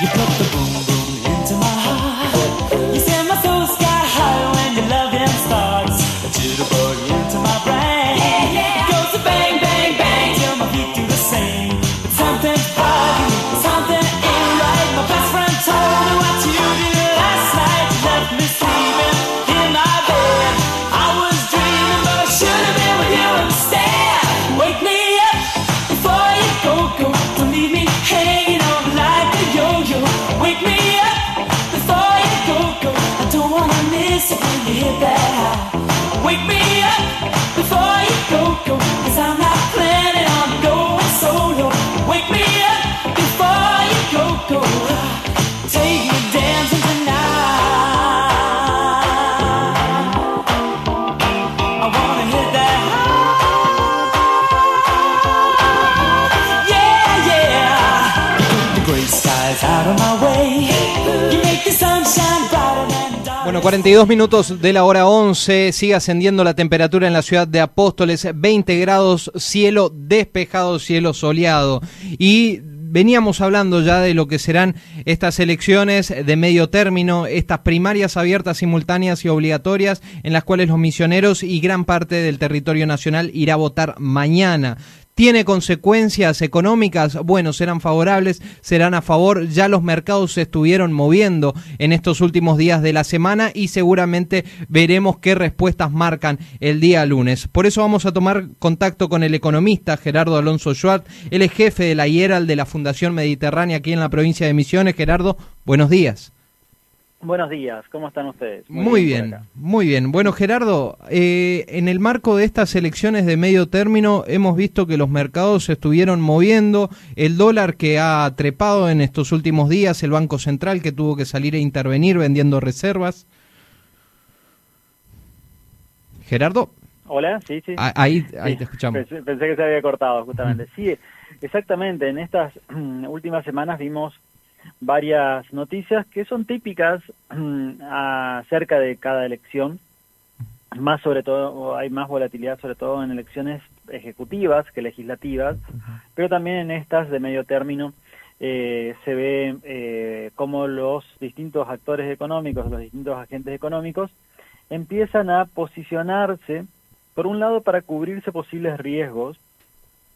you put the boom. Bueno, 42 minutos de la hora 11, sigue ascendiendo la temperatura en la ciudad de Apóstoles, 20 grados, cielo despejado, cielo soleado. Y veníamos hablando ya de lo que serán estas elecciones de medio término, estas primarias abiertas, simultáneas y obligatorias, en las cuales los misioneros y gran parte del territorio nacional irá a votar mañana tiene consecuencias económicas, bueno, serán favorables, serán a favor, ya los mercados se estuvieron moviendo en estos últimos días de la semana y seguramente veremos qué respuestas marcan el día lunes. Por eso vamos a tomar contacto con el economista Gerardo Alonso Schwartz, él es jefe de la IERAL de la Fundación Mediterránea aquí en la provincia de Misiones. Gerardo, buenos días. Buenos días, ¿cómo están ustedes? Muy, bien, muy bien. Bueno, Gerardo, eh, en el marco de estas elecciones de medio término hemos visto que los mercados se estuvieron moviendo, el dólar que ha trepado en estos últimos días, el Banco Central que tuvo que salir e intervenir vendiendo reservas. Gerardo. Hola, sí, sí. Ah, ahí, ahí te escuchamos. Pensé, pensé, que se había cortado, justamente. Sí, exactamente. En estas últimas semanas vimos varias noticias que son típicas acerca de cada elección. Más sobre todo, hay más volatilidad sobre todo en elecciones ejecutivas que legislativas, pero también en estas de medio término eh, se ve eh, cómo los distintos actores económicos, los distintos agentes económicos, empiezan a posicionarse, por un lado, para cubrirse posibles riesgos,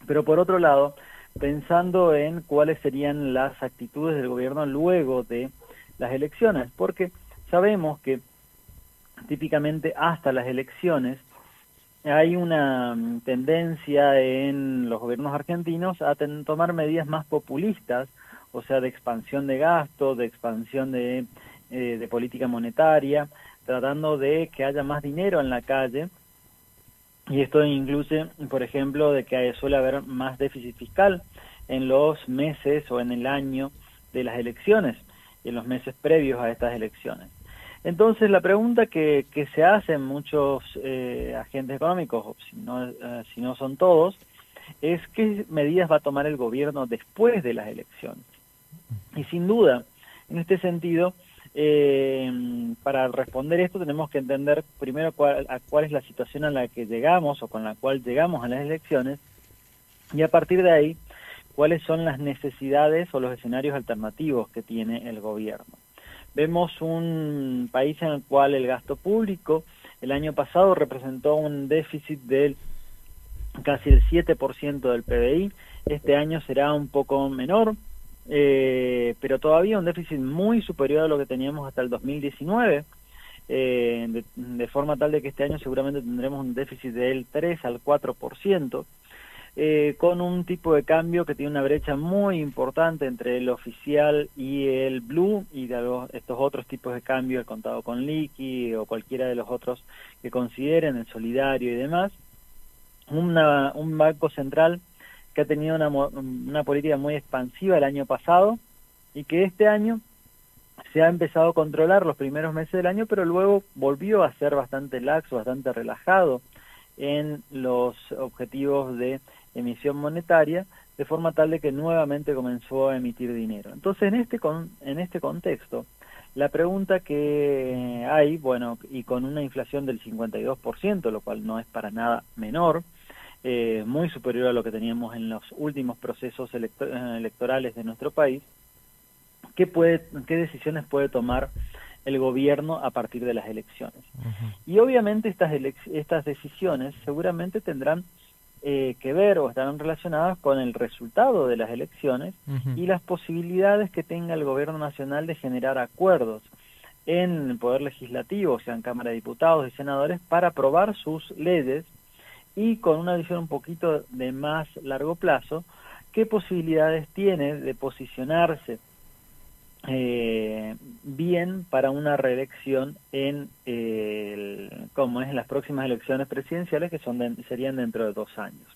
pero por otro lado, pensando en cuáles serían las actitudes del gobierno luego de las elecciones, porque sabemos que típicamente hasta las elecciones hay una mm, tendencia en los gobiernos argentinos a tomar medidas más populistas, o sea, de expansión de gasto, de expansión de, eh, de política monetaria, tratando de que haya más dinero en la calle y esto incluye, por ejemplo, de que suele haber más déficit fiscal en los meses o en el año de las elecciones, en los meses previos a estas elecciones. Entonces, la pregunta que, que se hacen muchos eh, agentes económicos, si no, eh, si no son todos, es qué medidas va a tomar el gobierno después de las elecciones. Y sin duda, en este sentido, eh, para responder esto tenemos que entender primero cuál, a cuál es la situación a la que llegamos o con la cual llegamos a las elecciones y a partir de ahí cuáles son las necesidades o los escenarios alternativos que tiene el gobierno. Vemos un país en el cual el gasto público el año pasado representó un déficit del casi el 7% del PBI, este año será un poco menor, eh, pero todavía un déficit muy superior a lo que teníamos hasta el 2019, eh, de, de, forma tal de que este año seguramente tendremos un déficit del 3 al 4%, eh, con un tipo de cambio que tiene una brecha muy importante entre el oficial y el blue y de estos otros tipos de cambio, el contado con liqui o cualquiera de los otros que consideren, el solidario y demás. Una, un banco central que ha tenido una, una política muy expansiva el año pasado y que este año se ha empezado a controlar los primeros meses del año, pero luego volvió a ser bastante laxo, bastante relajado en los objetivos de emisión monetaria, de forma tal de que nuevamente comenzó a emitir dinero. Entonces, en este, con, en este contexto, la pregunta que hay, bueno, y con una inflación del 52%, lo cual no es para nada menor, eh, muy superior a lo que teníamos en los últimos procesos electorales de nuestro país, qué, puede, qué decisiones puede tomar el gobierno a partir de las elecciones. Y obviamente estas, estas decisiones seguramente tendrán eh, que ver o estarán relacionadas con el resultado de las elecciones y las posibilidades que tenga el gobierno nacional de generar acuerdos en el Poder Legislativo, o sea, en Cámara de Diputados y Senadores, para aprobar sus leyes y con una visión un poquito de más largo plazo, qué posibilidades tiene de posicionarse eh, bien para una reelección en como es en las próximas elecciones presidenciales que son serían dentro de dos años.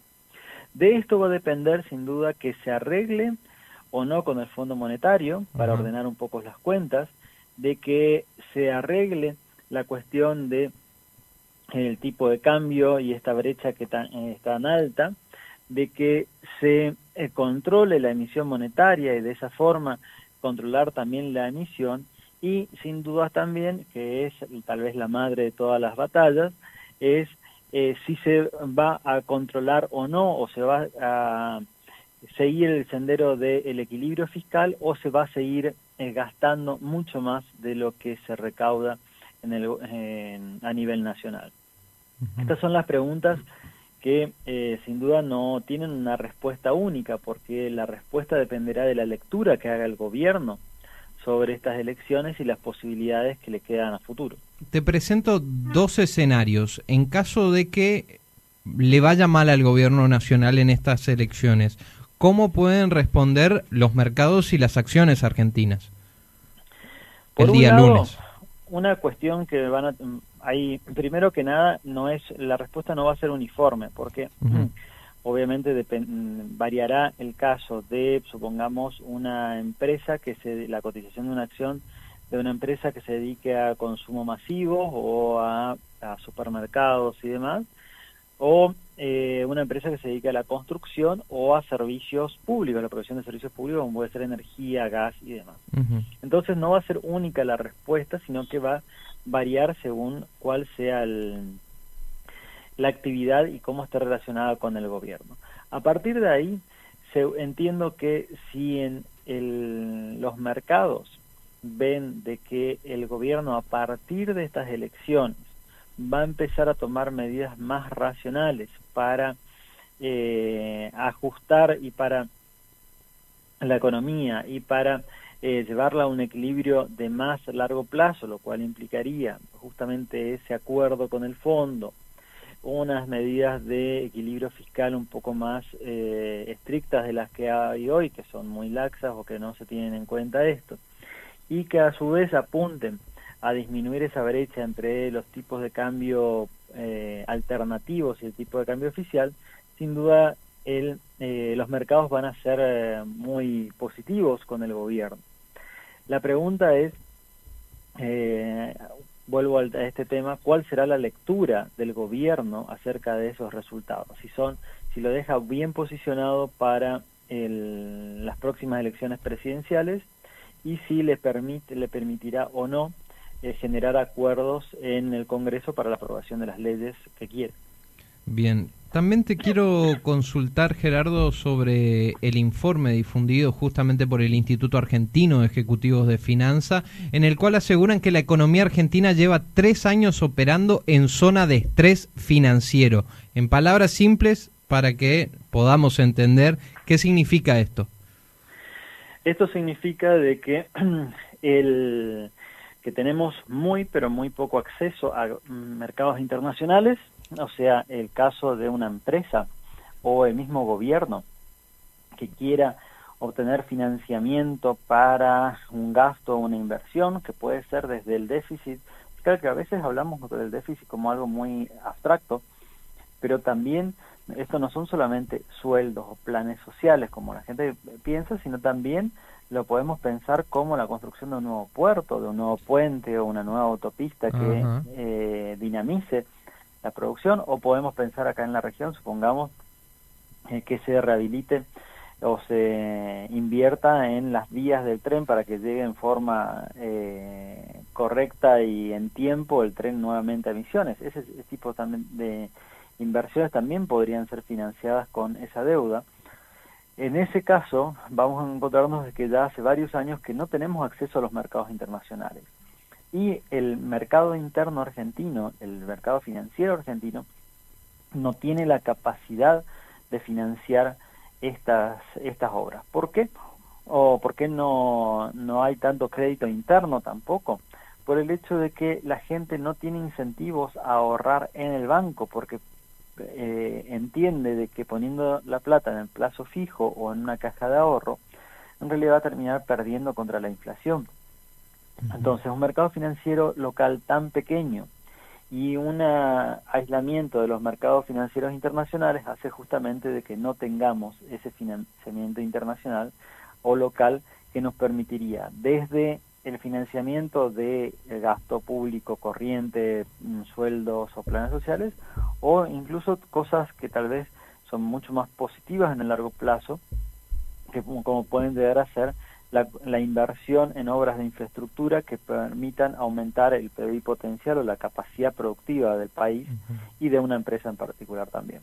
De esto va a depender sin duda que se arregle o no con el Fondo Monetario para ordenar un poco las cuentas, de que se arregle la cuestión de el tipo de cambio y esta brecha que tan, es tan alta, de que se eh, controle la emisión monetaria y de esa forma controlar también la emisión y sin duda también, que es tal vez la madre de todas las batallas, es eh, si se va a controlar o no, o se va a seguir el sendero del equilibrio fiscal o se va a seguir eh, gastando mucho más de lo que se recauda en el, a nivel nacional. Estas son las preguntas que eh, sin duda no tienen una respuesta única, porque la respuesta dependerá de la lectura que haga el gobierno sobre estas elecciones y las posibilidades que le quedan a futuro. Te presento dos escenarios. En caso de que le vaya mal al gobierno nacional en estas elecciones, ¿cómo pueden responder los mercados y las acciones argentinas el día lunes? Una cuestión que van a, hay primero que nada no es la respuesta no va a ser uniforme porque obviamente variará el caso de supongamos una empresa que se la cotización de una acción de una empresa que se dedique a consumo masivo o a, supermercados y demás o eh, una empresa que se dedique a la construcción o a servicios públicos, la provisión de servicios públicos como puede ser energía, gas y demás. Entonces no va a ser única la respuesta, sino que va variar según cuál sea la actividad y cómo esté relacionada con el gobierno. A partir de ahí, se, entiendo que si en los mercados ven de que el gobierno a partir de estas elecciones va a empezar a tomar medidas más racionales para eh, ajustar y para la economía y para eh, llevarla a un equilibrio de más largo plazo, lo cual implicaría justamente ese acuerdo con el fondo, unas medidas de equilibrio fiscal un poco más eh, estrictas de las que hay hoy, que son muy laxas o que no se tienen en cuenta esto, y que a su vez apunten a disminuir esa brecha entre los tipos de cambio eh, alternativos y el tipo de cambio oficial, sin duda el, los mercados van a ser muy positivos con el gobierno. La pregunta es, eh, vuelvo a este tema, ¿cuál será la lectura del gobierno acerca de esos resultados? Si son, si lo deja bien posicionado para las próximas elecciones presidenciales y si le permite, le permitirá o no eh, generar acuerdos en el Congreso para la aprobación de las leyes que quiere. Bien, también te quiero consultar, Gerardo, sobre el informe difundido justamente por el Instituto Argentino de Ejecutivos de Finanza, en el cual aseguran que la economía argentina lleva tres años operando en zona de estrés financiero. En palabras simples, para que podamos entender qué significa esto. Esto significa de que el que tenemos muy pero muy poco acceso a mercados internacionales o sea, el caso de una empresa o el mismo gobierno que quiera obtener financiamiento para un gasto o una inversión, que puede ser desde el déficit. Claro que a veces hablamos del déficit como algo muy abstracto, pero también esto no son solamente sueldos o planes sociales como la gente piensa, sino también lo podemos pensar como la construcción de un nuevo puerto, de un nuevo puente o una nueva autopista que eh, dinamice la producción o podemos pensar acá en la región, supongamos eh, que se rehabilite o se invierta en las vías del tren para que llegue en forma eh, correcta y en tiempo el tren nuevamente a Misiones. Ese, tipo también de inversiones también podrían ser financiadas con esa deuda. En ese caso, vamos a encontrarnos de que ya hace varios años que no tenemos acceso a los mercados internacionales. Y el mercado interno argentino, el mercado financiero argentino, no tiene la capacidad de financiar estas, estas obras. ¿Por qué? ¿O por qué no, no hay tanto crédito interno tampoco? Por el hecho de que la gente no tiene incentivos a ahorrar en el banco, porque eh, entiende de que poniendo la plata en el plazo fijo o en una caja de ahorro, en realidad va a terminar perdiendo contra la inflación. Entonces, un mercado financiero local tan pequeño y un aislamiento de los mercados financieros internacionales hace justamente de que no tengamos ese financiamiento internacional o local que nos permitiría desde el financiamiento de gasto público corriente, mm, sueldos o planes sociales, o incluso cosas que tal vez son mucho más positivas en el largo plazo, que como pueden llegar a ser la, la, inversión en obras de infraestructura que permitan aumentar el PIB potencial o la capacidad productiva del país y de una empresa en particular también.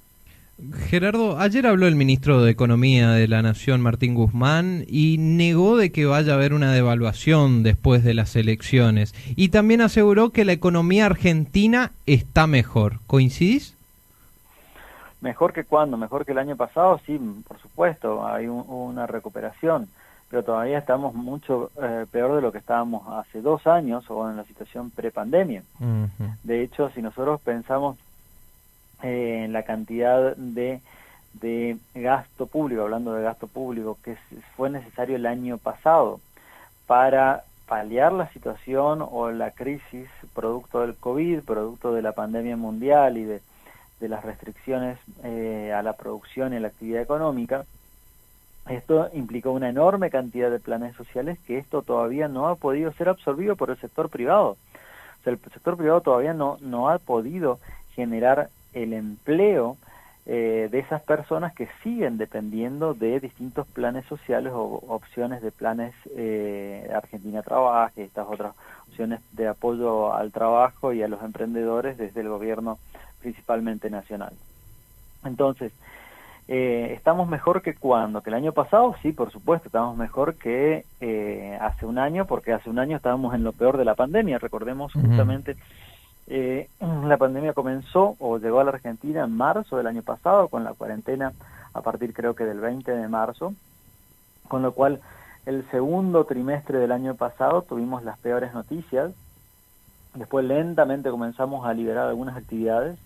Gerardo, ayer habló el ministro de Economía de la Nación, Martín Guzmán, y negó de que vaya a haber una devaluación después de las elecciones. Y también aseguró que la economía argentina está mejor. ¿Coincidís? Mejor que cuando, mejor que el año pasado, sí, por supuesto, hay una recuperación, pero todavía estamos mucho eh, peor de lo que estábamos hace dos años o en la situación prepandemia. De hecho, si nosotros pensamos en la cantidad de, de gasto público, hablando de gasto público, que fue necesario el año pasado para paliar la situación o la crisis producto del COVID, producto de la pandemia mundial y de, de las restricciones eh, a la producción y a la actividad económica, esto implicó una enorme cantidad de planes sociales que esto todavía no ha podido ser absorbido por el sector privado. O sea, el sector privado todavía no, no ha podido generar el empleo eh, de esas personas que siguen dependiendo de distintos planes sociales o opciones de planes eh, Argentina Trabaje, estas otras opciones de apoyo al trabajo y a los emprendedores desde el gobierno principalmente nacional. Entonces, eh, ¿estamos mejor que cuando? ¿Que el año pasado? Sí, por supuesto, estamos mejor que eh, hace un año, porque hace un año estábamos en lo peor de la pandemia. Recordemos justamente eh, la pandemia comenzó o llegó a la Argentina en marzo del año pasado con la cuarentena a partir creo que del 20 de marzo, con lo cual el segundo trimestre del año pasado tuvimos las peores noticias, después lentamente comenzamos a liberar algunas actividades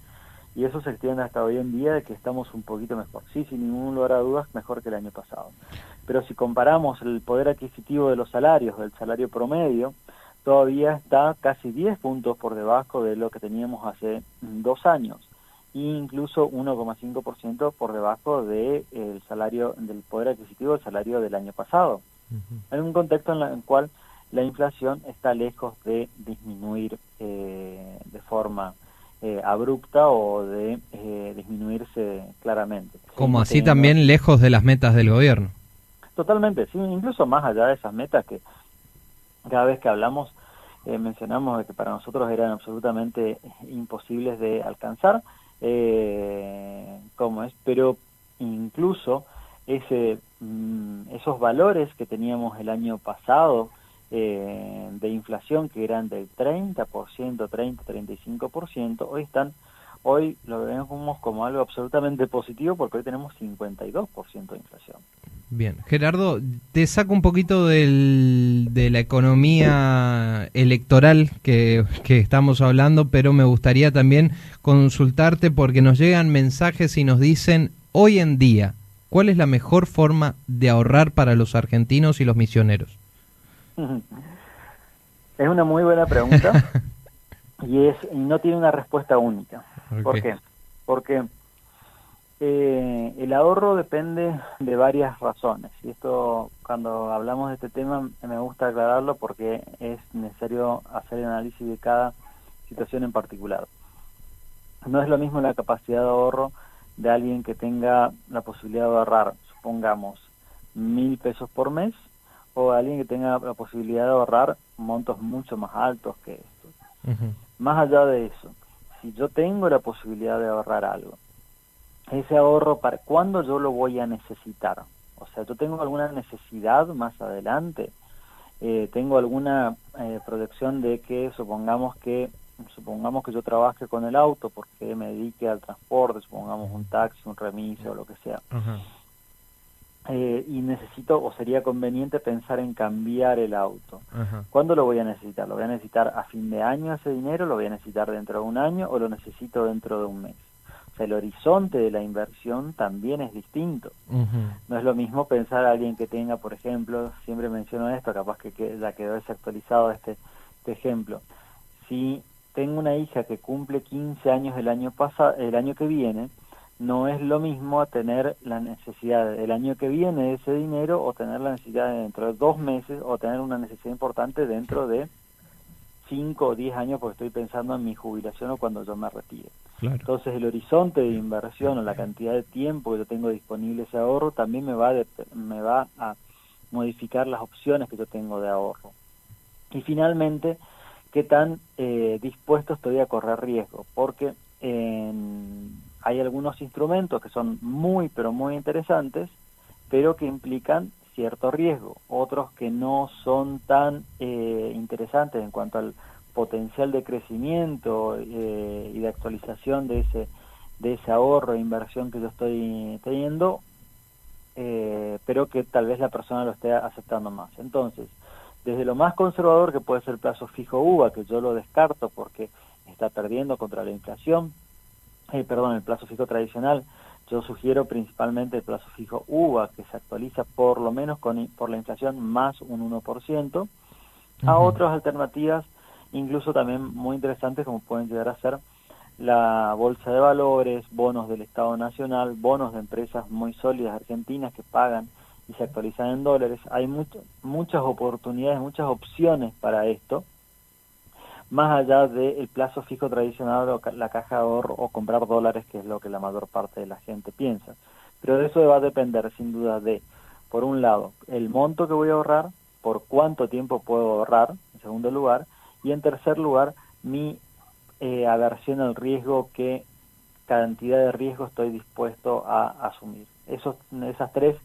y eso se extiende hasta hoy en día de que estamos un poquito mejor. Sí, sin ningún lugar a dudas, mejor que el año pasado. Pero si comparamos el poder adquisitivo de los salarios, del salario promedio, todavía está casi 10 puntos por debajo de lo que teníamos hace dos años e incluso 1,5% por debajo del el salario del poder adquisitivo del salario del año pasado. En un contexto en, el cual la inflación está lejos de disminuir eh, de forma eh, abrupta o de eh, disminuirse claramente. Como así también lejos de las metas del gobierno. Totalmente, sí, incluso más allá de esas metas que cada vez que hablamos eh, mencionamos que para nosotros eran absolutamente imposibles de alcanzar, eh, como es, pero incluso ese, mm, esos valores que teníamos el año pasado eh, de inflación, que eran del 30%, 30-35%, hoy están hoy lo vemos como algo absolutamente positivo porque hoy tenemos 52% de inflación. Bien, Gerardo, te saco un poquito del, de la economía electoral que, que, estamos hablando, pero me gustaría también consultarte porque nos llegan mensajes y nos dicen, hoy en día, ¿cuál es la mejor forma de ahorrar para los argentinos y los misioneros? Es una muy buena pregunta y, es, y no tiene una respuesta única. ¿Por qué? Porque eh, el ahorro depende de varias razones y esto cuando hablamos de este tema me gusta aclararlo porque es necesario hacer el análisis de cada situación en particular. No es lo mismo la capacidad de ahorro de alguien que tenga la posibilidad de ahorrar, supongamos, mil pesos por mes o alguien que tenga la posibilidad de ahorrar montos mucho más altos que estos. Más allá de eso, si yo tengo la posibilidad de ahorrar algo, ese ahorro, para ¿cuándo yo lo voy a necesitar? O sea, yo tengo alguna necesidad más adelante, eh, tengo alguna eh, proyección de que supongamos que supongamos que yo trabaje con el auto porque me dedique al transporte, supongamos un taxi, un remise o lo que sea. Eh, y necesito o sería conveniente pensar en cambiar el auto. ¿Cuándo lo voy a necesitar? ¿Lo voy a necesitar a fin de año ese dinero? ¿Lo voy a necesitar dentro de un año o lo necesito dentro de un mes? O sea, el horizonte de la inversión también es distinto. No es lo mismo pensar a alguien que tenga, por ejemplo, siempre menciono esto, capaz que, ya quedó desactualizado este, este ejemplo. Si tengo una hija que cumple 15 años el año pasado, el año que viene, no es lo mismo tener la necesidad del año que viene de ese dinero o tener la necesidad dentro de dos meses o tener una necesidad importante dentro de cinco o diez años porque estoy pensando en mi jubilación o cuando yo me retire. Entonces el horizonte de inversión o la cantidad de tiempo que yo tengo disponible ese ahorro también me va, me va a modificar las opciones que yo tengo de ahorro. Y finalmente, qué tan eh, dispuesto estoy a correr riesgo, porque en hay algunos instrumentos que son muy, pero muy interesantes, pero que implican cierto riesgo, otros que no son tan eh, interesantes en cuanto al potencial de crecimiento eh, y de actualización de ese, de ese ahorro e inversión que yo estoy teniendo, eh, pero que tal vez la persona lo esté aceptando más. Entonces, desde lo más conservador que puede ser plazo fijo UVA, que yo lo descarto porque está perdiendo contra la inflación, eh, perdón, el plazo fijo tradicional, yo sugiero principalmente el plazo fijo UVA, que se actualiza por lo menos con, por la inflación más un 1%, a otras alternativas, incluso también muy interesantes, como pueden llegar a ser la bolsa de valores, bonos del Estado Nacional, bonos de empresas muy sólidas argentinas que pagan y se actualizan en dólares. Hay muchas oportunidades, muchas opciones para esto más allá del plazo fijo tradicional o la caja de ahorro o comprar dólares, que es lo que la mayor parte de la gente piensa. Pero de eso va a depender sin duda de, por un lado, el monto que voy a ahorrar, por cuánto tiempo puedo ahorrar, en segundo lugar, y en tercer lugar, mi eh, aversión al riesgo, qué cantidad de riesgo estoy dispuesto a asumir. Esos, esas tres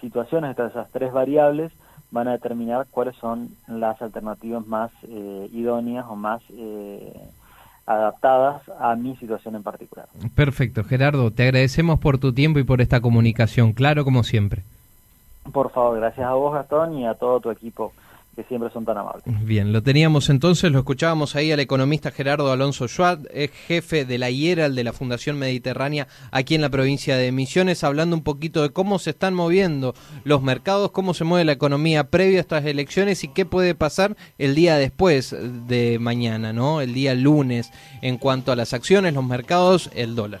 situaciones, esas tres variables, van a determinar cuáles son las alternativas más eh, idóneas o más eh, adaptadas a mi situación en particular. Perfecto, Gerardo, te agradecemos por tu tiempo y por esta comunicación, claro como siempre. Por favor, gracias a vos, Gastón, y a todo tu equipo que siempre son tan amables. Bien, lo teníamos entonces, lo escuchábamos ahí al economista Gerardo Alonso Schwab, es jefe de la IERAL de la Fundación Mediterránea aquí en la provincia de Misiones, hablando un poquito de cómo se están moviendo los mercados, cómo se mueve la economía previa a estas elecciones y qué puede pasar el día después de mañana, ¿no? El día lunes en cuanto a las acciones, los mercados, el dólar.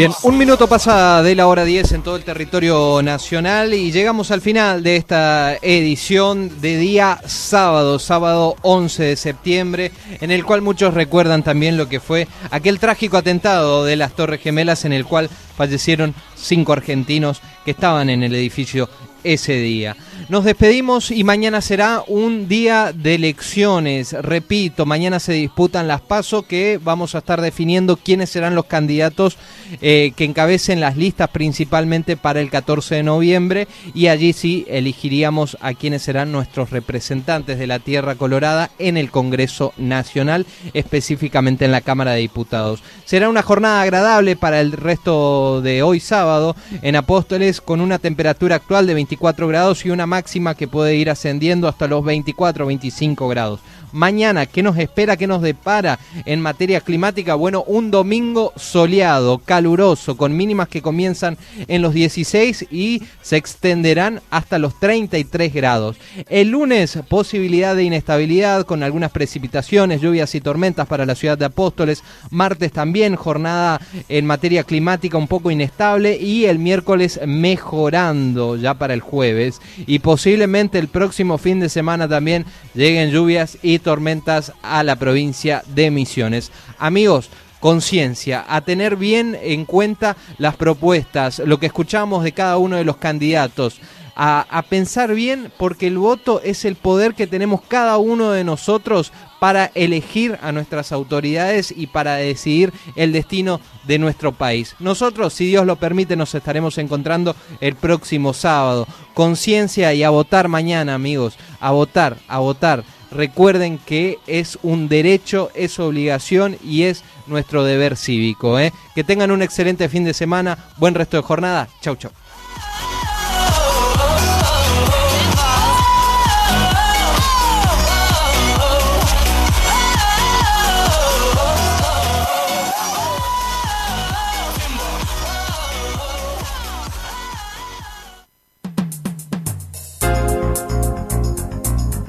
Bien, un minuto pasa de la hora 10 en todo el territorio nacional y llegamos al final de esta edición de día sábado, sábado 11 de septiembre, en el cual muchos recuerdan también lo que fue aquel trágico atentado de las Torres Gemelas en el cual fallecieron cinco argentinos que estaban en el edificio ese día. Nos despedimos y mañana será un día de elecciones. Repito, mañana se disputan las pasos que vamos a estar definiendo quiénes serán los candidatos eh, que encabecen las listas principalmente para el 14 de noviembre y allí sí elegiríamos a quiénes serán nuestros representantes de la Tierra Colorada en el Congreso Nacional, específicamente en la Cámara de Diputados. Será una jornada agradable para el resto de hoy sábado en Apóstoles con una temperatura actual de 24 grados y una máxima que puede ir ascendiendo hasta los 24 25 grados. Mañana, ¿qué nos espera? ¿Qué nos depara en materia climática? Bueno, un domingo soleado, caluroso, con mínimas que comienzan en los 16 y se extenderán hasta los 33 grados. El lunes, posibilidad de inestabilidad con algunas precipitaciones, lluvias y tormentas para la ciudad de Apóstoles. Martes también, jornada en materia climática un poco inestable y el miércoles mejorando ya para el jueves. Y posiblemente el próximo fin de semana también lleguen lluvias y tormentas a la provincia de Misiones. Amigos, conciencia, a tener bien en cuenta las propuestas, lo que escuchamos de cada uno de los candidatos. A, pensar bien porque el voto es el poder que tenemos cada uno de nosotros para elegir a nuestras autoridades y para decidir el destino de nuestro país. Nosotros, si Dios lo permite, nos estaremos encontrando el próximo sábado. Conciencia y a votar mañana, amigos. A votar, a votar. Recuerden que es un derecho, es obligación y es nuestro deber cívico. ¿eh? Que tengan un excelente fin de semana, buen resto de jornada. Chau, chau.